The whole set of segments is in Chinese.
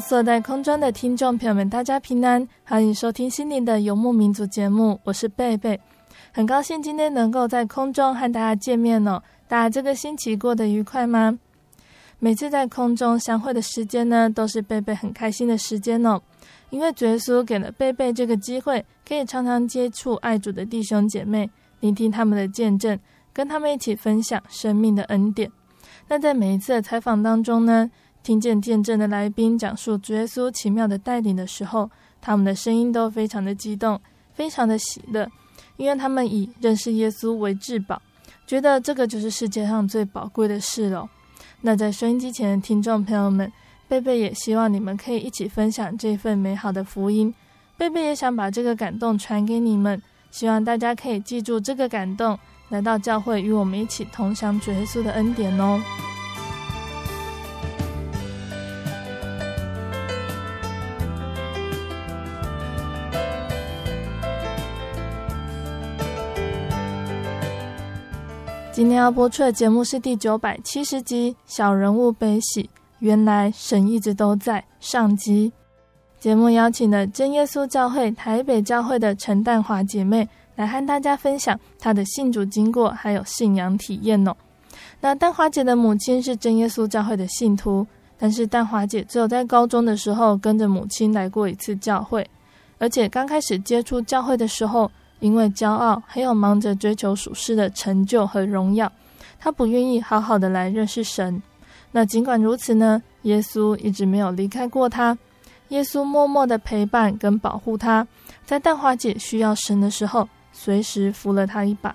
坐在空中的听众朋友们，大家平安，欢迎收听心灵的游牧民族节目，我是贝贝，很高兴今天能够在空中和大家见面哦。大家这个星期过得愉快吗？每次在空中相会的时间呢，都是贝贝很开心的时间哦，因为主耶稣给了贝贝这个机会，可以常常接触爱主的弟兄姐妹，聆听他们的见证，跟他们一起分享生命的恩典。那在每一次的采访当中呢，听见见证的来宾讲述主耶稣奇妙的带领的时候，他们的声音都非常的激动，非常的喜乐，因为他们以认识耶稣为至宝，觉得这个就是世界上最宝贵的事了。那在收音机前的听众朋友们，贝贝也希望你们可以一起分享这份美好的福音。贝贝也想把这个感动传给你们，希望大家可以记住这个感动，来到教会与我们一起同享主耶稣的恩典哦。今天要播出的节目是第九百七十集《小人物悲喜》，原来神一直都在上集。节目邀请了真耶稣教会台北教会的陈淡华姐妹来和大家分享她的信主经过，还有信仰体验哦。那淡华姐的母亲是真耶稣教会的信徒，但是淡华姐只有在高中的时候跟着母亲来过一次教会，而且刚开始接触教会的时候。因为骄傲，还有忙着追求属世的成就和荣耀，他不愿意好好的来认识神。那尽管如此呢，耶稣一直没有离开过他。耶稣默默的陪伴跟保护他，在淡华姐需要神的时候，随时扶了他一把。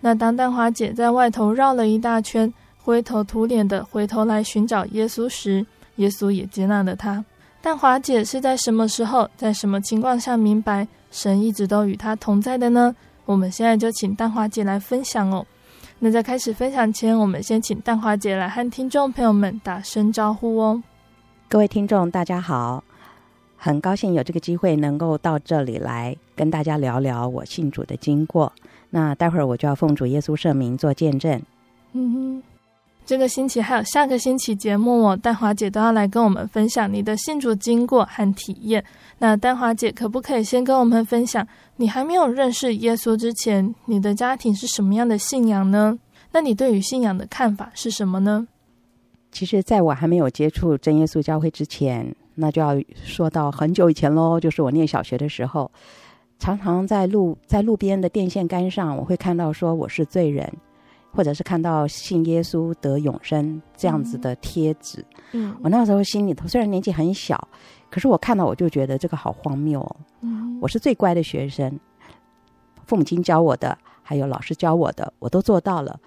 那当淡华姐在外头绕了一大圈，灰头土脸的回头来寻找耶稣时，耶稣也接纳了他。淡华姐是在什么时候，在什么情况下明白？神一直都与他同在的呢？我们现在就请淡华姐来分享哦。那在开始分享前，我们先请淡华姐来和听众朋友们打声招呼哦。各位听众，大家好，很高兴有这个机会能够到这里来跟大家聊聊我信主的经过。那待会儿我就要奉主耶稣圣名做见证。嗯哼。这个星期还有下个星期节目哦，丹华姐都要来跟我们分享你的信主经过和体验。那丹华姐可不可以先跟我们分享，你还没有认识耶稣之前，你的家庭是什么样的信仰呢？那你对于信仰的看法是什么呢？其实，在我还没有接触真耶稣教会之前，那就要说到很久以前喽，就是我念小学的时候，常常在路在路边的电线杆上，我会看到说我是罪人。或者是看到信耶稣得永生这样子的贴纸，嗯，我那时候心里头虽然年纪很小，可是我看到我就觉得这个好荒谬哦。嗯，我是最乖的学生，父母亲教我的，还有老师教我的，我都做到了，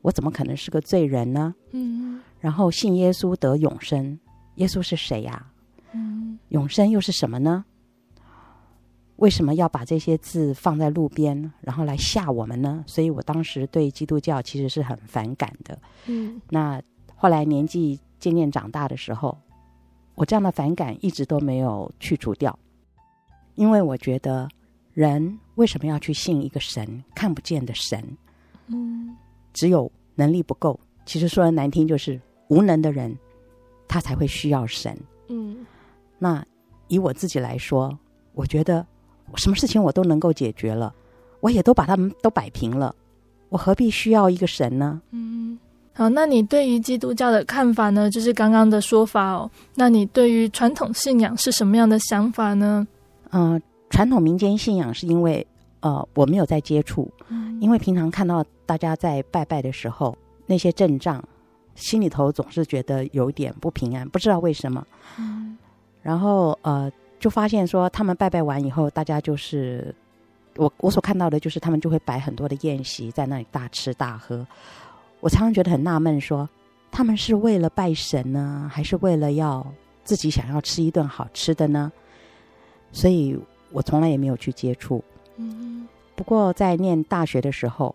我怎么可能是个罪人呢？嗯，然后信耶稣得永生，耶稣是谁呀？嗯，永生又是什么呢？为什么要把这些字放在路边，然后来吓我们呢？所以我当时对基督教其实是很反感的。嗯，那后来年纪渐渐长大的时候，我这样的反感一直都没有去除掉，因为我觉得人为什么要去信一个神，看不见的神？嗯，只有能力不够，其实说的难听就是无能的人，他才会需要神。嗯，那以我自己来说，我觉得什么事情我都能够解决了，我也都把他们都摆平了，我何必需要一个神呢？嗯，好，那你对于基督教的看法呢？就是刚刚的说法哦。那你对于传统信仰是什么样的想法呢？嗯、呃，传统民间信仰是因为呃我没有在接触，嗯，因为平常看到大家在拜拜的时候那些阵仗，心里头总是觉得有点不平安，不知道为什么。嗯，然后呃。就发现说，他们拜拜完以后，大家就是我我所看到的，就是他们就会摆很多的宴席，在那里大吃大喝。我常常觉得很纳闷，说他们是为了拜神呢，还是为了要自己想要吃一顿好吃的呢？所以我从来也没有去接触。嗯，不过在念大学的时候，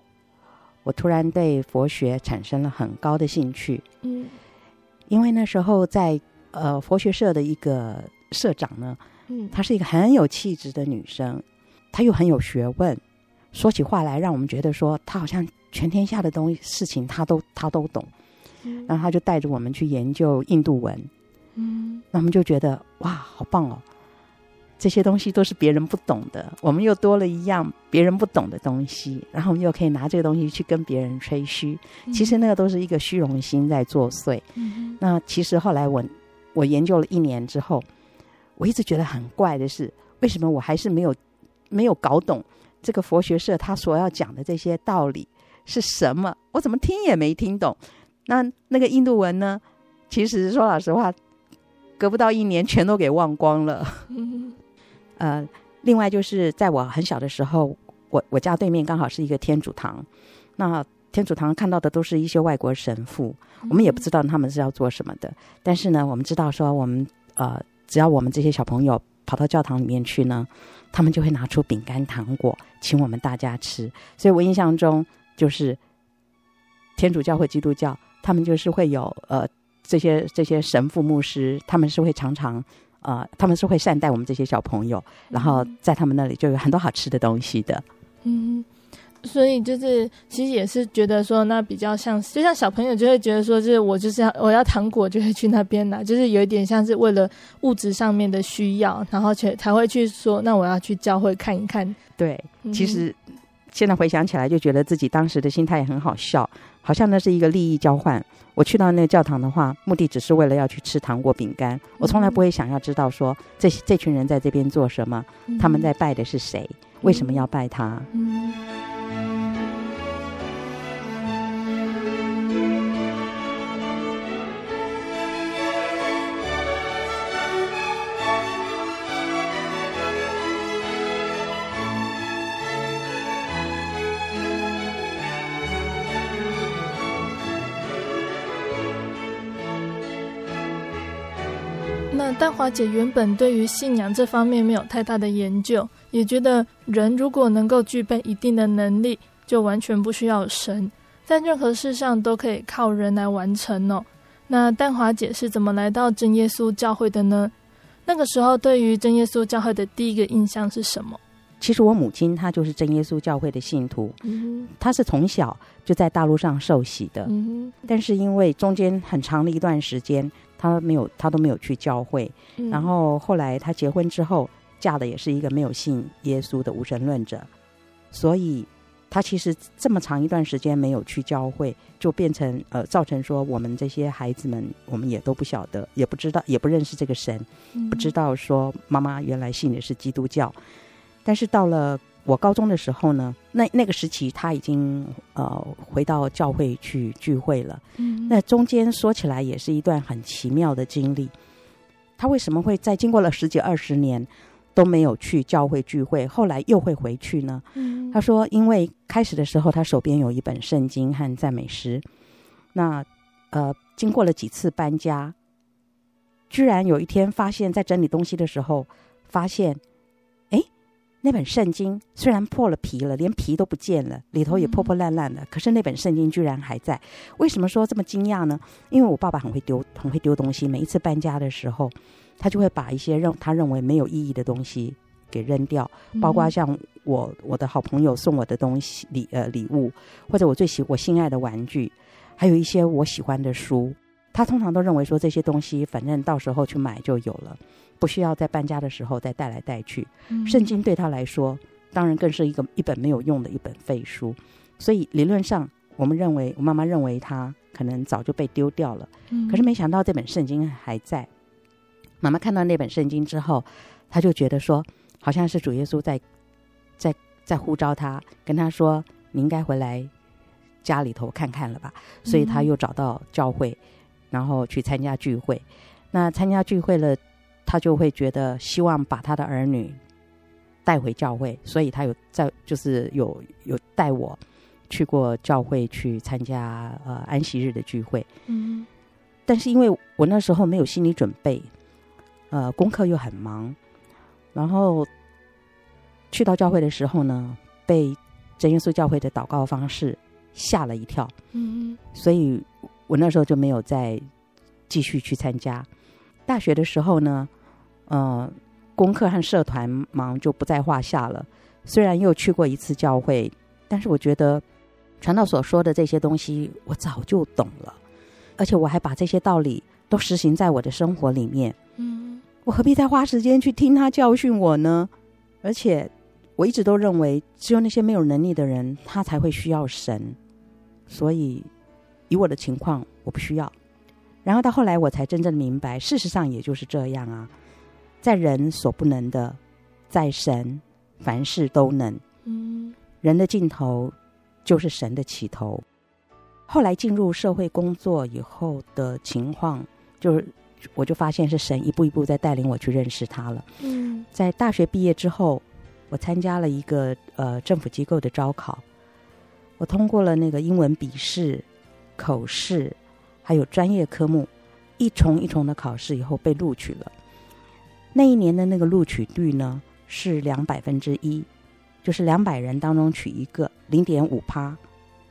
我突然对佛学产生了很高的兴趣。嗯，因为那时候在呃佛学社的一个社长呢。嗯，她是一个很有气质的女生，她又很有学问，说起话来让我们觉得说她好像全天下的东西事情她都她都懂。嗯，然后她就带着我们去研究印度文，嗯，那我们就觉得哇，好棒哦！这些东西都是别人不懂的，我们又多了一样别人不懂的东西，然后我们又可以拿这个东西去跟别人吹嘘。嗯，其实那个都是一个虚荣心在作祟。嗯，那其实后来我我研究了一年之后。我一直觉得很怪的是，为什么我还是没有没有搞懂这个佛学社他所要讲的这些道理是什么？我怎么听也没听懂。那那个印度文呢？其实说老实话，隔不到一年全都给忘光了。嗯，呃，另外就是在我很小的时候，我我家对面刚好是一个天主堂，那天主堂看到的都是一些外国神父，我们也不知道他们是要做什么的。但是呢，我们知道说我们呃。只要我们这些小朋友跑到教堂里面去呢，他们就会拿出饼干糖果请我们大家吃。所以我印象中就是天主教会基督教，他们就是会有呃这些这些神父牧师，他们是会常常呃他们是会善待我们这些小朋友，然后在他们那里就有很多好吃的东西的。嗯。所以就是，其实也是觉得说，那比较像，就像小朋友就会觉得说，就是我就是要我要糖果，就会去那边拿，就是有一点像是为了物质上面的需要，然后才才会去说，那我要去教会看一看。对，嗯、其实现在回想起来，就觉得自己当时的心态也很好笑，好像那是一个利益交换。我去到那个教堂的话，目的只是为了要去吃糖果饼干，我从来不会想要知道说这这群人在这边做什么，嗯、他们在拜的是谁，为什么要拜他。嗯。那淡华姐原本对于信仰这方面没有太大的研究，也觉得人如果能够具备一定的能力，就完全不需要神，在任何事上都可以靠人来完成哦。那淡华姐是怎么来到真耶稣教会的呢？那个时候对于真耶稣教会的第一个印象是什么？其实我母亲她就是真耶稣教会的信徒，嗯，她是从小就在大陆上受洗的，嗯，但是因为中间很长的一段时间。他没有，他都没有去教会。嗯、然后后来他结婚之后，嫁的也是一个没有信耶稣的无神论者，所以他其实这么长一段时间没有去教会，就变成呃，造成说我们这些孩子们，我们也都不晓得，也不知道，也不认识这个神，嗯、不知道说妈妈原来信的是基督教。但是到了我高中的时候呢，那那个时期他已经呃回到教会去聚会了。嗯，那中间说起来也是一段很奇妙的经历。他为什么会在经过了十几二十年都没有去教会聚会，后来又会回去呢？嗯，他说，因为开始的时候他手边有一本圣经和赞美诗，那呃经过了几次搬家，居然有一天发现，在整理东西的时候发现。那本圣经虽然破了皮了，连皮都不见了，里头也破破烂烂的，可是那本圣经居然还在。为什么说这么惊讶呢？因为我爸爸很会丢，很会丢东西。每一次搬家的时候，他就会把一些认他认为没有意义的东西给扔掉，包括像我我的好朋友送我的东西礼呃礼物，或者我最喜我心爱的玩具，还有一些我喜欢的书，他通常都认为说这些东西反正到时候去买就有了。不需要在搬家的时候再带来带去。圣经对他来说，当然更是一个一本没有用的一本废书。所以理论上，我们认为，我妈妈认为他可能早就被丢掉了。可是没想到这本圣经还在。妈妈看到那本圣经之后，她就觉得说，好像是主耶稣在在在呼召他，跟他说：“你应该回来家里头看看了吧。”所以他又找到教会，然后去参加聚会。那参加聚会了。他就会觉得希望把他的儿女带回教会，所以他有在就是有有带我去过教会去参加呃安息日的聚会。嗯，但是因为我那时候没有心理准备，呃，功课又很忙，然后去到教会的时候呢，被真耶稣教会的祷告方式吓了一跳。嗯，所以我那时候就没有再继续去参加。大学的时候呢。呃，功课和社团忙就不在话下了。虽然又去过一次教会，但是我觉得传道所说的这些东西，我早就懂了，而且我还把这些道理都实行在我的生活里面。嗯，我何必再花时间去听他教训我呢？而且我一直都认为，只有那些没有能力的人，他才会需要神。所以，以我的情况，我不需要。然后到后来，我才真正明白，事实上也就是这样啊。在人所不能的，在神凡事都能。嗯，人的尽头就是神的起头。后来进入社会工作以后的情况，就是我就发现是神一步一步在带领我去认识他了。嗯，在大学毕业之后，我参加了一个呃政府机构的招考，我通过了那个英文笔试、口试，还有专业科目，一重一重的考试以后被录取了。那一年的那个录取率呢，是两百分之一，就是两百人当中取一个，零点五趴。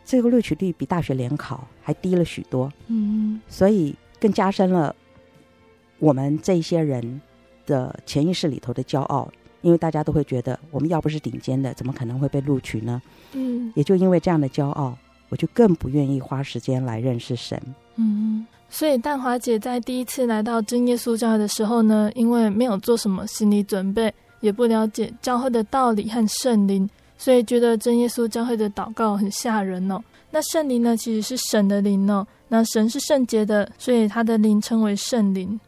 这个录取率比大学联考还低了许多。嗯，所以更加深了我们这些人的潜意识里头的骄傲，因为大家都会觉得，我们要不是顶尖的，怎么可能会被录取呢？嗯，也就因为这样的骄傲，我就更不愿意花时间来认识神。嗯。所以，淡华姐在第一次来到真耶稣教会的时候呢，因为没有做什么心理准备，也不了解教会的道理和圣灵，所以觉得真耶稣教会的祷告很吓人哦。那圣灵呢，其实是神的灵哦。那神是圣洁的，所以他的灵称为圣灵。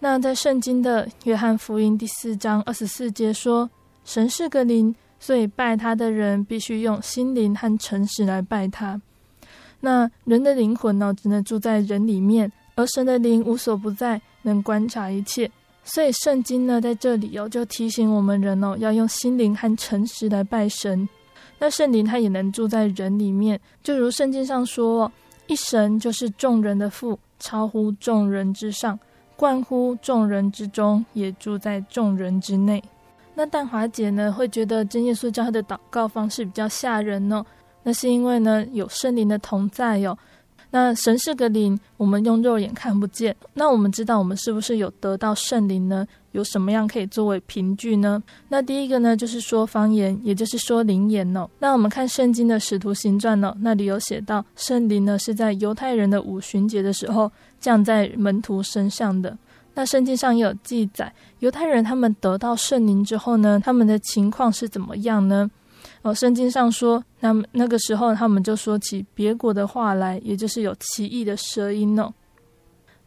那在圣经的约翰福音第四章二十四节说，神是个灵，所以拜他的人必须用心灵和诚实来拜他。那人的灵魂呢，只能住在人里面，而神的灵无所不在，能观察一切。所以圣经呢，在这里哦，就提醒我们人哦，要用心灵和诚实来拜神。那圣灵他也能住在人里面，就如圣经上说，一神就是众人的父，超乎众人之上，冠乎众人之中，也住在众人之内。那淡华姐呢，会觉得真耶稣教他的祷告方式比较吓人哦。那是因为呢，有圣灵的同在哟、哦。那神是个灵，我们用肉眼看不见。那我们知道我们是不是有得到圣灵呢？有什么样可以作为凭据呢？那第一个呢，就是说方言，也就是说灵言哦。那我们看圣经的使徒行传哦，那里有写到圣灵呢是在犹太人的五旬节的时候降在门徒身上的。那圣经上也有记载，犹太人他们得到圣灵之后呢，他们的情况是怎么样呢？哦，圣经上说，那么那个时候他们就说起别国的话来，也就是有奇异的舌音哦。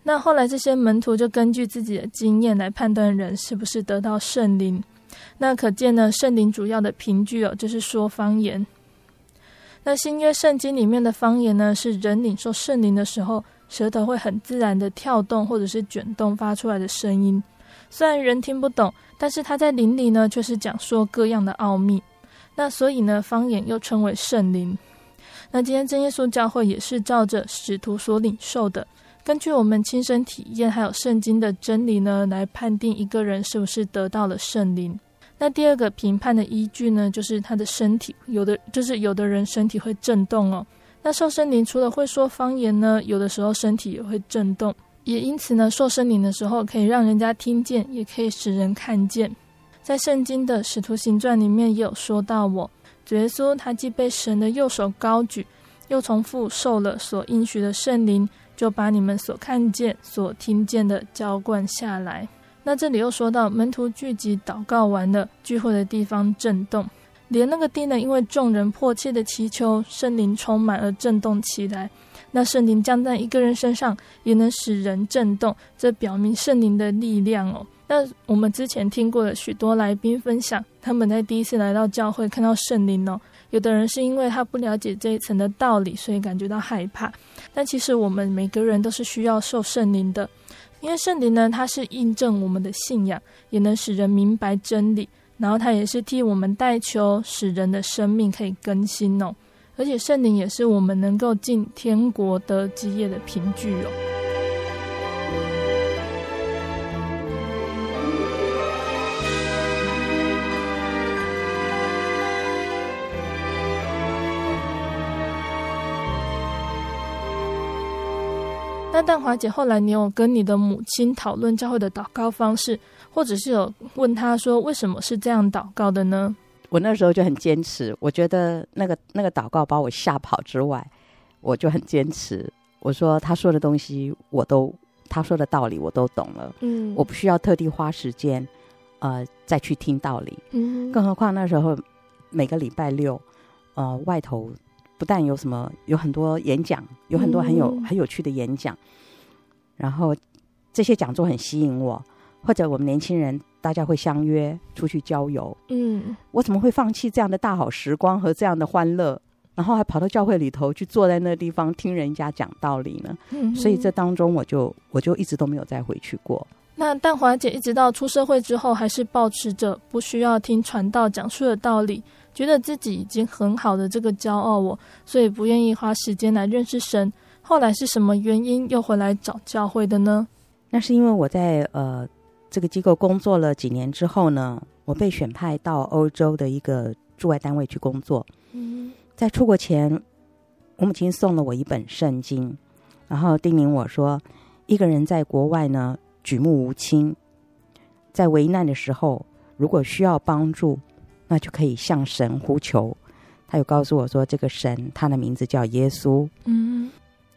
那后来这些门徒就根据自己的经验来判断人是不是得到圣灵。那可见呢，圣灵主要的凭据哦，就是说方言。那新约圣经里面的方言呢，是人领受圣灵的时候，舌头会很自然的跳动或者是卷动发出来的声音。虽然人听不懂，但是他在灵里呢，却是讲说各样的奥秘。那所以呢，方言又称为圣灵。那今天真耶稣教会也是照着使徒所领受的，根据我们亲身体验还有圣经的真理呢，来判定一个人是不是得到了圣灵。那第二个评判的依据呢，就是他的身体，有的就是有的人身体会震动哦。那受圣灵除了会说方言呢，有的时候身体也会震动，也因此呢，受圣灵的时候可以让人家听见，也可以使人看见。在圣经的使徒行传里面也有说到我，主耶稣他既被神的右手高举，又从父受了所应许的圣灵，就把你们所看见、所听见的浇灌下来。那这里又说到门徒聚集祷告完了，聚会的地方震动，连那个地呢，因为众人迫切的祈求，圣灵充满而震动起来。那圣灵降在一个人身上，也能使人震动，这表明圣灵的力量哦。那我们之前听过的许多来宾分享，他们在第一次来到教会看到圣灵哦，有的人是因为他不了解这一层的道理，所以感觉到害怕。但其实我们每个人都是需要受圣灵的。因为圣灵呢，它是印证我们的信仰，也能使人明白真理，然后它也是替我们代求，使人的生命可以更新哦。而且圣灵也是我们能够进天国得基业的凭据哦。那淡华姐，后来你有跟你的母亲讨论教会的祷告方式，或者是有问她说为什么是这样祷告的呢？我那时候就很坚持，我觉得那个那个祷告把我吓跑之外，我就很坚持。我说他说的东西我都，他说的道理我都懂了，嗯，我不需要特地花时间，呃，再去听道理，嗯，更何况那时候每个礼拜六，呃，外头。不但有什么，有很多演讲，有很多很有、嗯、很有趣的演讲，然后这些讲座很吸引我。或者我们年轻人大家会相约出去郊游，嗯，我怎么会放弃这样的大好时光和这样的欢乐，然后还跑到教会里头去坐在那地方听人家讲道理呢？嗯，所以这当中我就我就一直都没有再回去过。那但华姐一直到出社会之后，还是保持着不需要听传道讲述的道理。觉得自己已经很好的这个骄傲，我所以不愿意花时间来认识神。后来是什么原因又回来找教会的呢？那是因为我在呃这个机构工作了几年之后呢，我被选派到欧洲的一个驻外单位去工作。嗯，在出国前，我母亲送了我一本圣经，然后叮咛我说，一个人在国外呢举目无亲，在危难的时候，如果需要帮助。那就可以向神呼求。他又告诉我说，这个神他的名字叫耶稣。嗯，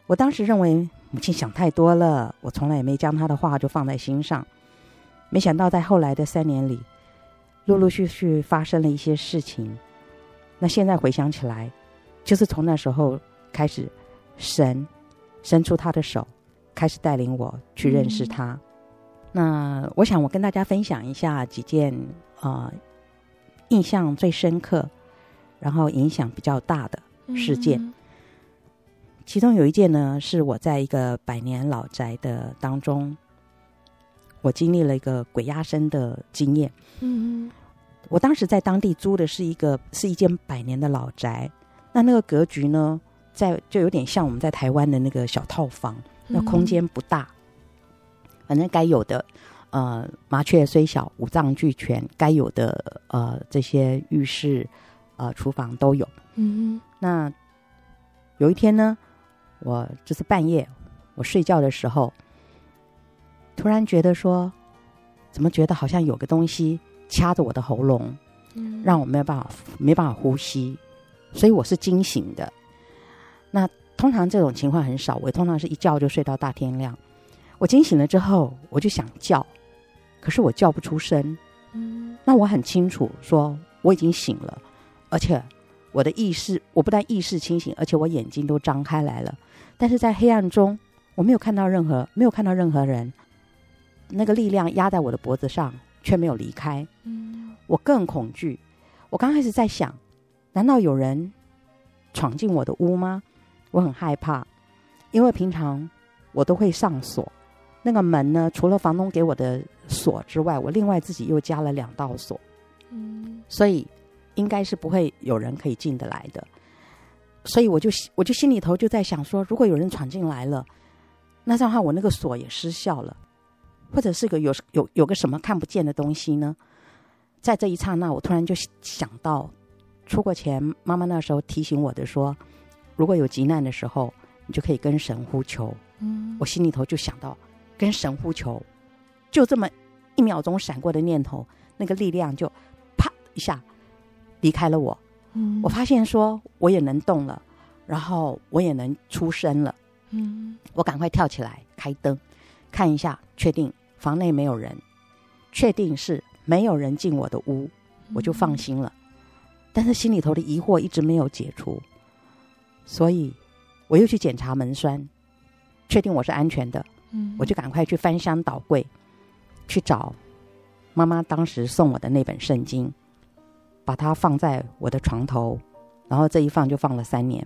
我当时认为母亲想太多了，我从来也没将他的话就放在心上。没想到在后来的三年里，陆陆续续发生了一些事情。那现在回想起来，就是从那时候开始，神伸出他的手，开始带领我去认识他。嗯、那我想我跟大家分享一下几件啊。呃印象最深刻，然后影响比较大的事件，嗯、其中有一件呢，是我在一个百年老宅的当中，我经历了一个鬼压身的经验。嗯，我当时在当地租的是一个是一间百年的老宅，那那个格局呢，在就有点像我们在台湾的那个小套房，那空间不大，反正该有的。呃，麻雀虽小，五脏俱全，该有的呃这些浴室、呃厨房都有。嗯，那有一天呢，我就是半夜我睡觉的时候，突然觉得说，怎么觉得好像有个东西掐着我的喉咙，嗯，让我没有办法没办法呼吸，所以我是惊醒的。那通常这种情况很少，我通常是一觉就睡到大天亮。我惊醒了之后，我就想叫。可是我叫不出声，嗯，那我很清楚说我已经醒了，而且我的意识，我不但意识清醒，而且我眼睛都张开来了，但是在黑暗中我没有看到任何，没有看到任何人，那个力量压在我的脖子上却没有离开，嗯，我更恐惧，我刚开始在想，难道有人闯进我的屋吗？我很害怕，因为平常我都会上锁。那个门呢，除了房东给我的锁之外，我另外自己又加了两道锁，嗯，所以应该是不会有人可以进得来的。所以我就我就心里头就在想说，如果有人闯进来了，那这样的话我那个锁也失效了，或者是个有有有个什么看不见的东西呢，在这一刹那，我突然就想到，出国前妈妈那时候提醒我的说，如果有急难的时候，你就可以跟神呼求。嗯，我心里头就想到跟神呼求，就这么一秒钟闪过的念头，那个力量就啪一下离开了我。嗯，我发现说我也能动了，然后我也能出声了。嗯，我赶快跳起来开灯，看一下，确定房内没有人，确定是没有人进我的屋，我就放心了。但是心里头的疑惑一直没有解除，所以我又去检查门栓。确定我是安全的，嗯，我就赶快去翻箱倒柜，去找妈妈当时送我的那本圣经，把它放在我的床头，然后这一放就放了三年。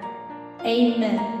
Amen.《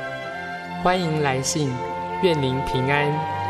欢迎来信，愿您平安。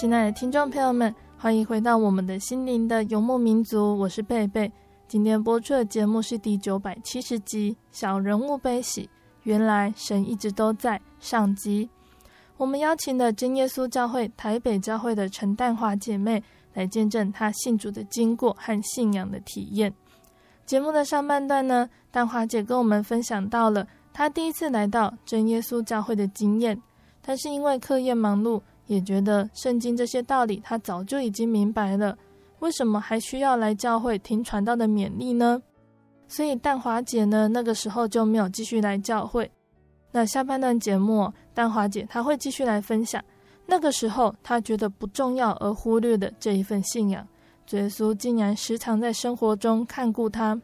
亲爱的听众朋友们，欢迎回到我们的心灵的游牧民族，我是贝贝。今天播出的节目是第九百七十集《小人物悲喜》，原来神一直都在上集。我们邀请了真耶稣教会台北教会的陈淡华姐妹来见证她信主的经过和信仰的体验。节目的上半段呢，淡华姐跟我们分享到了她第一次来到真耶稣教会的经验，但是因为课业忙碌。也觉得圣经这些道理他早就已经明白了，为什么还需要来教会听传道的勉励呢？所以淡华姐呢，那个时候就没有继续来教会。那下半段节目，淡华姐她会继续来分享，那个时候她觉得不重要而忽略的这一份信仰，主耶稣竟然时常在生活中看顾她。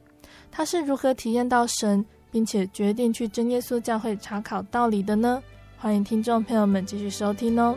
她是如何体验到神，并且决定去真耶稣教会查考道理的呢？欢迎听众朋友们继续收听哦。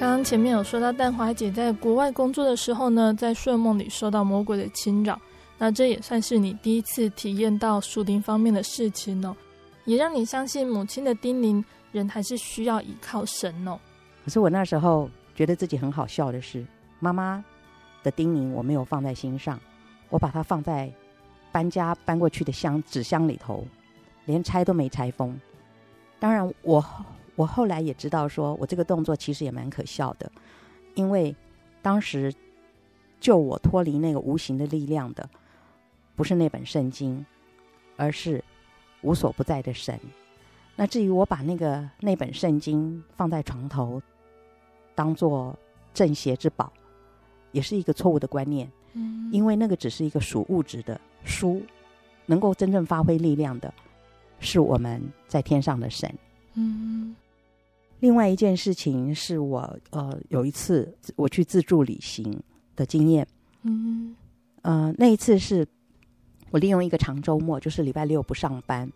刚刚前面有说到，蛋华姐在国外工作的时候呢，在睡梦里受到魔鬼的侵扰，那这也算是你第一次体验到属灵方面的事情哦，也让你相信母亲的叮咛，人还是需要依靠神哦。可是我那时候觉得自己很好笑的是，妈妈的叮咛我没有放在心上，我把它放在搬家搬过去的箱纸箱里头，连拆都没拆封。当然我。我后来也知道，说我这个动作其实也蛮可笑的，因为当时救我脱离那个无形的力量的，不是那本圣经，而是无所不在的神。那至于我把那个那本圣经放在床头，当做镇邪之宝，也是一个错误的观念。嗯，因为那个只是一个属物质的书，能够真正发挥力量的，是我们在天上的神。嗯。另外一件事情是我呃有一次我去自助旅行的经验，嗯，呃那一次是我利用一个长周末，就是礼拜六不上班，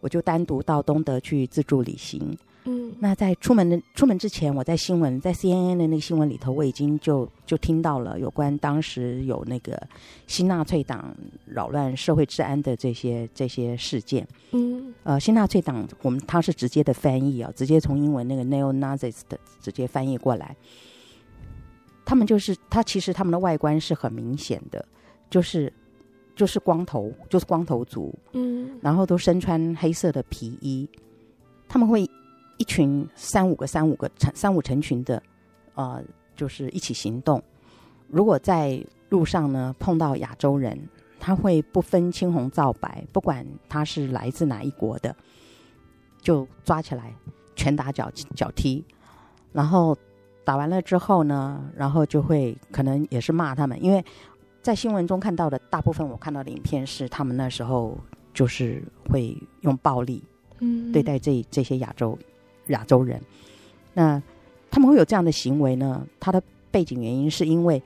我就单独到东德去自助旅行。嗯，那在出门的出门之前，我在新闻在 CNN 的那个新闻里头，我已经就就听到了有关当时有那个新纳粹党扰乱社会治安的这些这些事件。嗯，呃，新纳粹党我们他是直接的翻译啊，直接从英文那个 neo-Nazis 的直接翻译过来。他们就是他其实他们的外观是很明显的，就是就是光头，就是光头族。嗯，然后都身穿黑色的皮衣，他们会。一群三五个、三五个成三五成群的，呃，就是一起行动。如果在路上呢碰到亚洲人，他会不分青红皂白，不管他是来自哪一国的，就抓起来拳打脚脚踢。然后打完了之后呢，然后就会可能也是骂他们，因为在新闻中看到的大部分，我看到的影片是他们那时候就是会用暴力，嗯，对待这这些亚洲亚洲人。那他们会有这样的行为呢？他的背景原因是因为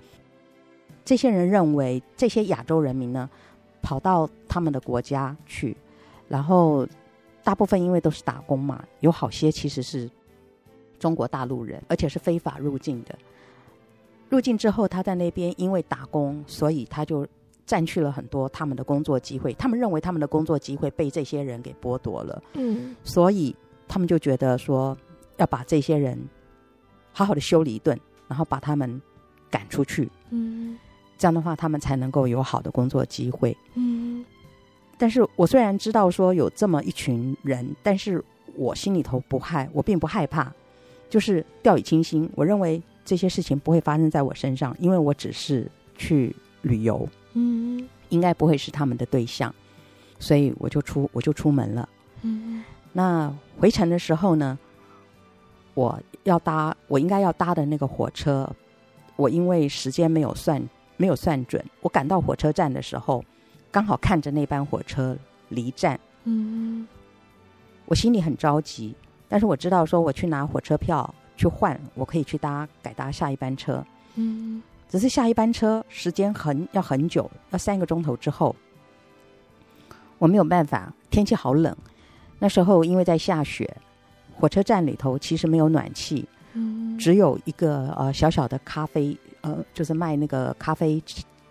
这些人认为这些亚洲人民呢，跑到他们的国家去，然后大部分因为都是打工嘛，有好些其实是中国大陆人，而且是非法入境的。入境之后，他在那边因为打工，所以他就占据了很多他们的工作机会。他们认为他们的工作机会被这些人给剥夺了，嗯，所以他们就觉得说要把这些人好好的修理一顿，然后把他们赶出去，嗯，这样的话他们才能够有好的工作机会，嗯。但是我虽然知道说有这么一群人，但是我心里头不害，我并不害怕，就是掉以轻心。我认为。这些事情不会发生在我身上，因为我只是去旅游，嗯，应该不会是他们的对象，所以我就出我就出门了，嗯，那回程的时候呢，我要搭我应该要搭的那个火车，我因为时间没有算没有算准，我赶到火车站的时候，刚好看着那班火车离站，嗯，我心里很着急，但是我知道说我去拿火车票。去换，我可以去搭改搭下一班车。嗯，只是下一班车时间很要很久，要三个钟头之后，我没有办法。天气好冷，那时候因为在下雪，火车站里头其实没有暖气，嗯，只有一个呃小小的咖啡，呃，就是卖那个咖啡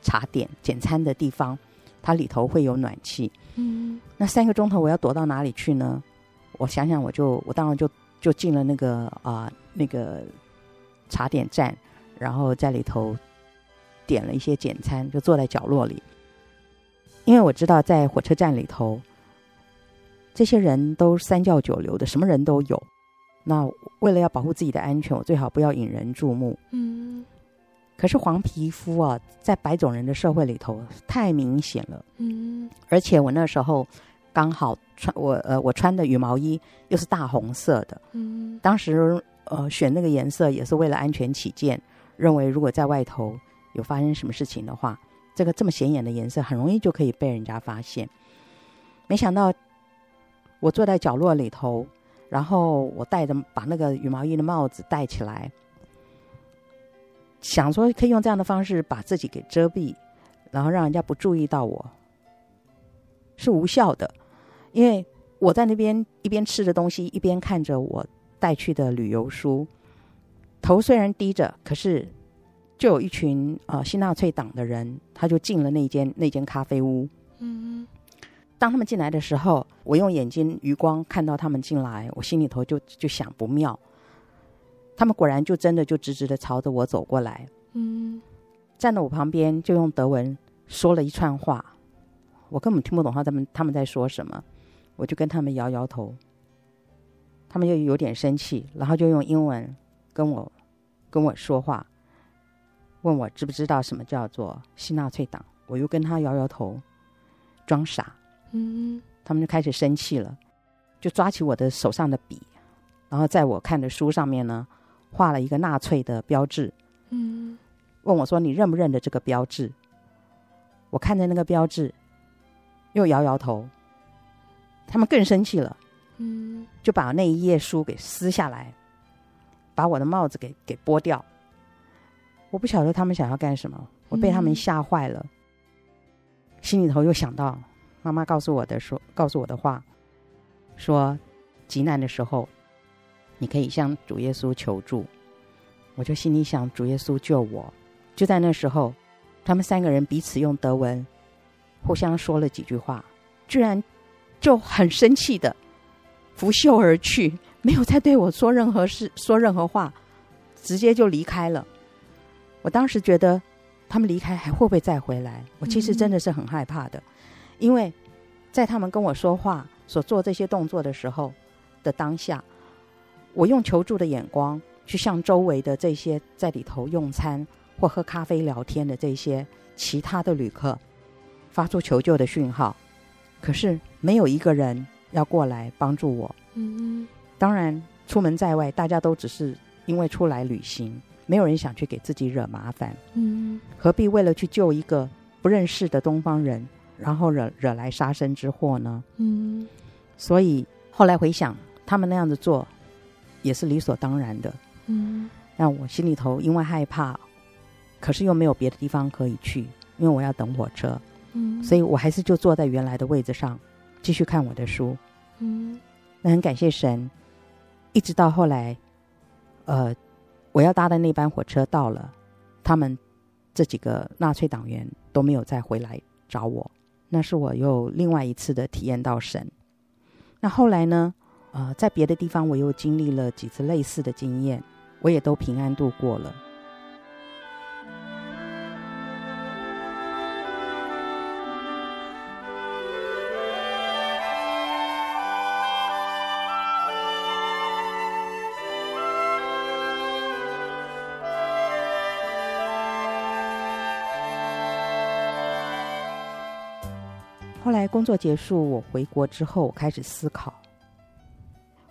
茶点简餐的地方，它里头会有暖气。嗯，那三个钟头我要躲到哪里去呢？我想想，我就我当然就就进了那个啊。呃那个茶点站，然后在里头点了一些简餐，就坐在角落里。因为我知道在火车站里头，这些人都三教九流的，什么人都有。那为了要保护自己的安全，我最好不要引人注目。嗯。可是黄皮肤啊，在白种人的社会里头太明显了。嗯。而且我那时候。刚好穿我呃我穿的羽毛衣又是大红色的，嗯，当时呃选那个颜色也是为了安全起见，认为如果在外头有发生什么事情的话，这个这么显眼的颜色很容易就可以被人家发现。没想到我坐在角落里头，然后我戴着把那个羽毛衣的帽子戴起来，想说可以用这样的方式把自己给遮蔽，然后让人家不注意到我，是无效的。因为我在那边一边吃着东西，一边看着我带去的旅游书，头虽然低着，可是就有一群呃新纳粹党的人，他就进了那间那间咖啡屋。嗯，当他们进来的时候，我用眼睛余光看到他们进来，我心里头就就想不妙。他们果然就真的就直直的朝着我走过来。嗯，站在我旁边就用德文说了一串话，我根本听不懂他们他们在说什么。我就跟他们摇摇头，他们又有点生气，然后就用英文跟我跟我说话，问我知不知道什么叫做新纳粹党。我又跟他摇摇头，装傻。嗯，他们就开始生气了，就抓起我的手上的笔，然后在我看的书上面呢画了一个纳粹的标志。嗯，问我说：“你认不认得这个标志？”我看着那个标志，又摇摇头。他们更生气了，嗯，就把那一页书给撕下来，把我的帽子给给剥掉。我不晓得他们想要干什么，我被他们吓坏了，嗯、心里头又想到妈妈告诉我的说，告诉我的话，说急难的时候，你可以向主耶稣求助。我就心里想，主耶稣救我。就在那时候，他们三个人彼此用德文互相说了几句话，居然。就很生气的拂袖而去，没有再对我说任何事，说任何话，直接就离开了。我当时觉得他们离开还会不会再回来？我其实真的是很害怕的，因为在他们跟我说话、所做这些动作的时候的当下，我用求助的眼光去向周围的这些在里头用餐或喝咖啡聊天的这些其他的旅客发出求救的讯号。可是没有一个人要过来帮助我。嗯，当然，出门在外，大家都只是因为出来旅行，没有人想去给自己惹麻烦。嗯，何必为了去救一个不认识的东方人，然后惹惹来杀身之祸呢？嗯，所以后来回想，他们那样子做也是理所当然的。嗯，那我心里头因为害怕，可是又没有别的地方可以去，因为我要等火车。嗯，所以我还是就坐在原来的位置上，继续看我的书。嗯，那很感谢神，一直到后来，呃，我要搭的那班火车到了，他们这几个纳粹党员都没有再回来找我。那是我又另外一次的体验到神。那后来呢？呃，在别的地方我又经历了几次类似的经验，我也都平安度过了。后来工作结束，我回国之后，我开始思考，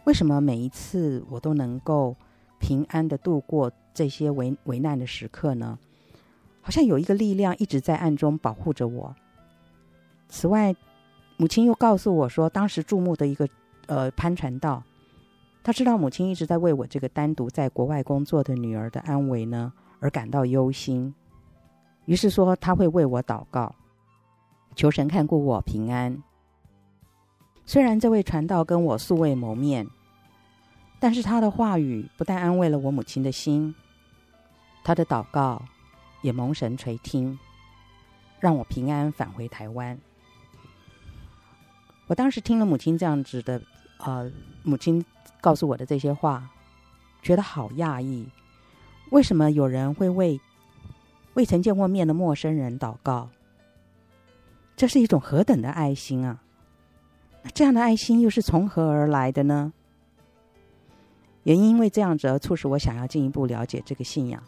为什么每一次我都能够平安的度过这些危危难的时刻呢？好像有一个力量一直在暗中保护着我。此外，母亲又告诉我说，当时注目的一个呃潘传道，他知道母亲一直在为我这个单独在国外工作的女儿的安危呢而感到忧心，于是说他会为我祷告。求神看顾我平安。虽然这位传道跟我素未谋面，但是他的话语不但安慰了我母亲的心，他的祷告也蒙神垂听，让我平安返回台湾。我当时听了母亲这样子的，呃，母亲告诉我的这些话，觉得好讶异。为什么有人会为未曾见过面的陌生人祷告？这是一种何等的爱心啊！那这样的爱心又是从何而来的呢？也因为这样子而促使我想要进一步了解这个信仰，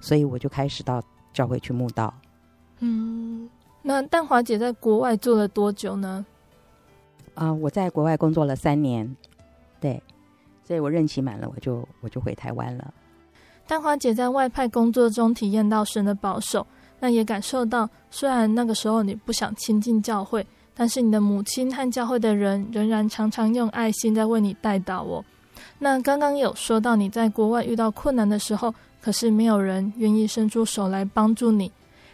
所以我就开始到教会去慕道。嗯，那淡华姐在国外做了多久呢？啊、呃，我在国外工作了三年，对，所以我任期满了，我就我就回台湾了。淡华姐在外派工作中体验到神的保守。那也感受到，虽然那个时候你不想亲近教会，但是你的母亲和教会的人仍然常常用爱心在为你代祷哦。那刚刚有说到你在国外遇到困难的时候，可是没有人愿意伸出手来帮助你，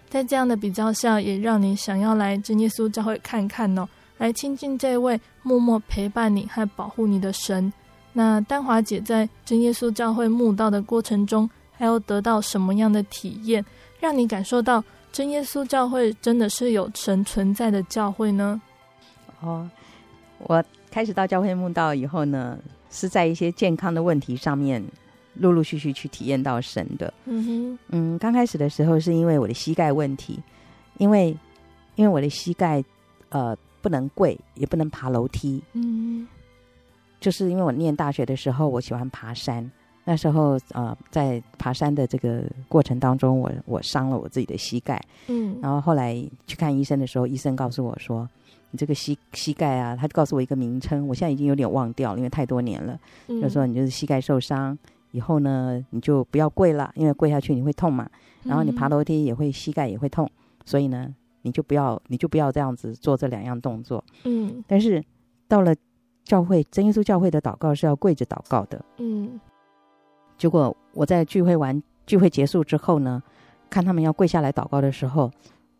在这样的比较下，也让你想要来真耶稣教会看看哦，来亲近这位默默陪伴你和保护你的神。那丹华姐在真耶稣教会慕道的过程中，还有得到什么样的体验？让你感受到真耶稣教会真的是有神存在的教会呢？哦，我开始到教会慕道以后呢，是在一些健康的问题上面，陆陆续续去体验到神的。嗯哼，嗯，刚开始的时候是因为我的膝盖问题，因为因为我的膝盖呃不能跪，也不能爬楼梯。嗯，就是因为我念大学的时候，我喜欢爬山。那时候，呃，在爬山的这个过程当中，我我伤了我自己的膝盖。嗯，然后后来去看医生的时候，医生告诉我说：“你这个膝膝盖啊，他就告诉我一个名称，我现在已经有点忘掉了，因为太多年了。嗯，就说你就是膝盖受伤以后呢，你就不要跪了，因为跪下去你会痛嘛。然后你爬楼梯也会膝盖也会痛，所以呢，你就不要你就不要这样子做这两样动作。嗯，但是到了教会，真耶稣教会的祷告是要跪着祷告的。嗯。结果我在聚会完聚会结束之后呢，看他们要跪下来祷告的时候，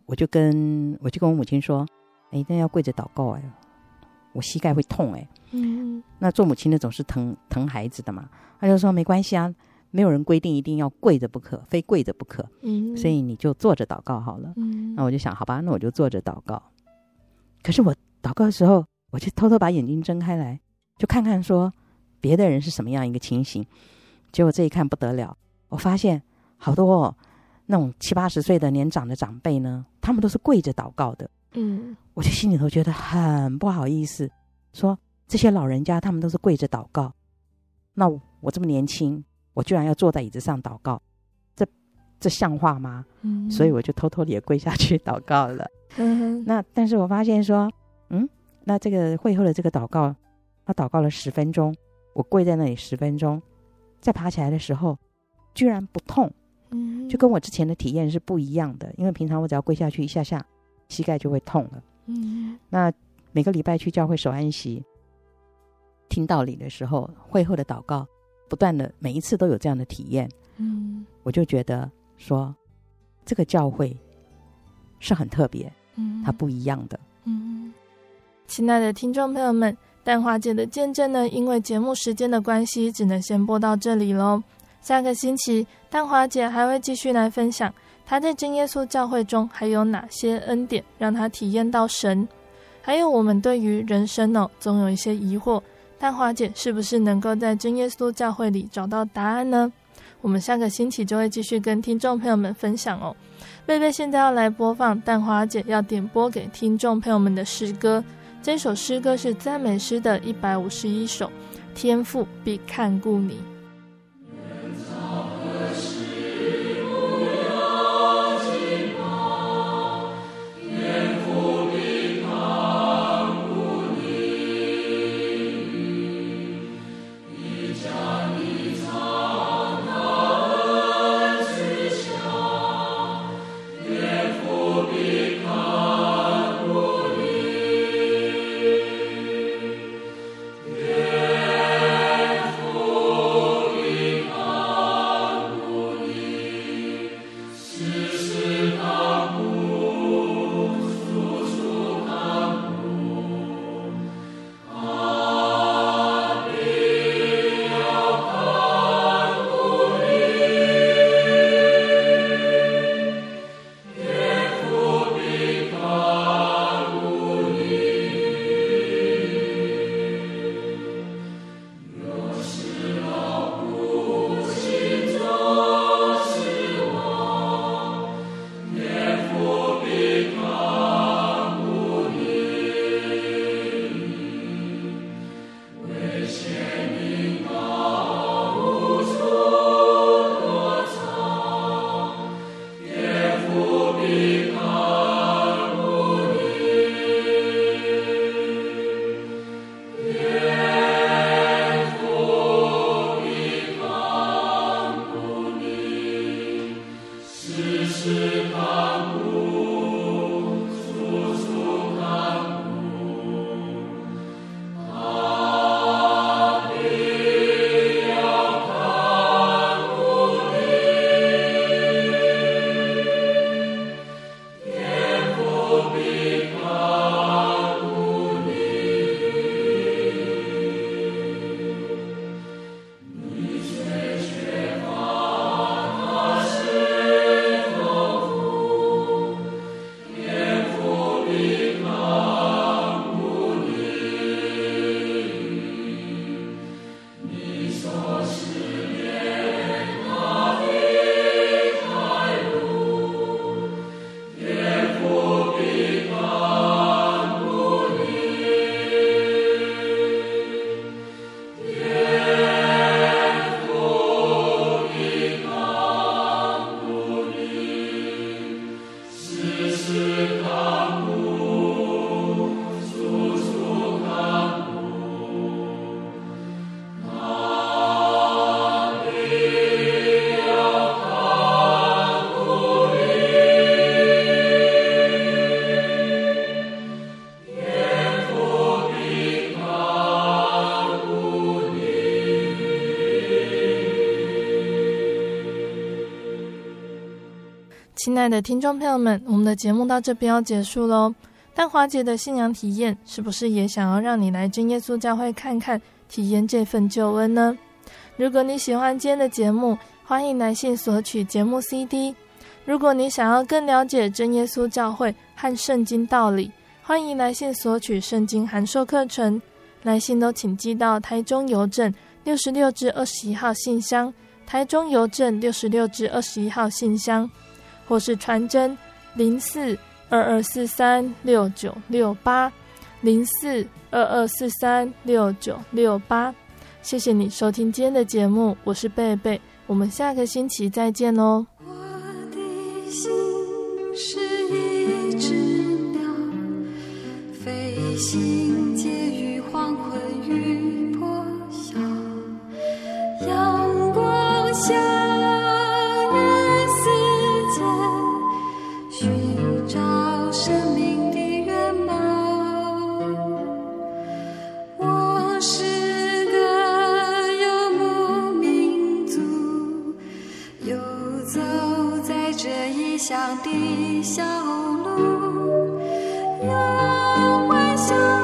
我就跟我就跟我母亲说：“哎，那要跪着祷告哎，我膝盖会痛哎。”嗯，那做母亲的总是疼疼孩子的嘛，他就说没关系啊，没有人规定一定要跪着不可，非跪着不可。嗯，所以你就坐着祷告好了。嗯，那我就想，好吧，那我就坐着祷告。可是我祷告的时候，我就偷偷把眼睛睁开来，就看看说别的人是什么样一个情形。结果这一看不得了，我发现好多哦，那种七八十岁的年长的长辈呢，他们都是跪着祷告的。嗯，我就心里头觉得很不好意思，说这些老人家他们都是跪着祷告，那我，我这么年轻，我居然要坐在椅子上祷告，这这像话吗？嗯，所以我就偷偷的也跪下去祷告了。嗯，那但是我发现说，嗯，那这个会后的这个祷告，他祷告了十分钟，我跪在那里十分钟。再爬起来的时候，居然不痛，嗯，就跟我之前的体验是不一样的。因为平常我只要跪下去一下下，膝盖就会痛了。嗯，那每个礼拜去教会守安息，听道理的时候，会后的祷告，不断的每一次都有这样的体验。嗯，我就觉得说，这个教会是很特别，嗯，它不一样的。嗯，亲爱的听众朋友们，淡华姐的见证呢，因为节目时间的关系，只能先播到这里喽。下个星期，淡华姐还会继续来分享她在真耶稣教会中还有哪些恩典，让她体验到神。还有我们对于人生哦，总有一些疑惑，淡华姐是不是能够在真耶稣教会里找到答案呢？我们下个星期就会继续跟听众朋友们分享哦。贝贝现在要来播放淡华姐要点播给听众朋友们的诗歌，这首诗歌是赞美诗的一百五十一首，天赋必看顾你。亲爱的听众朋友们，我们的节目到这边要结束喽。但华姐的信仰体验，是不是也想要让你来真耶稣教会看看，体验这份救恩呢？如果你喜欢今天的节目，欢迎来信索取节目 CD。如果你想要更了解真耶稣教会和圣经道理，欢迎来信索取圣经函授课程。来信都请寄到台中邮政六十六至二十一号信箱，台中邮政六十六至二十一号信箱。或是传真零四二二四三六九六八零四二二四三六九六八，谢谢你收听今天的节目，我是贝贝，我们下个星期再见哦。我的心是一只鸟，飞行介于黄昏与破晓，阳光下。游走在这异乡的小路阳光下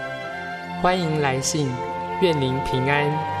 欢迎来信，愿您平安。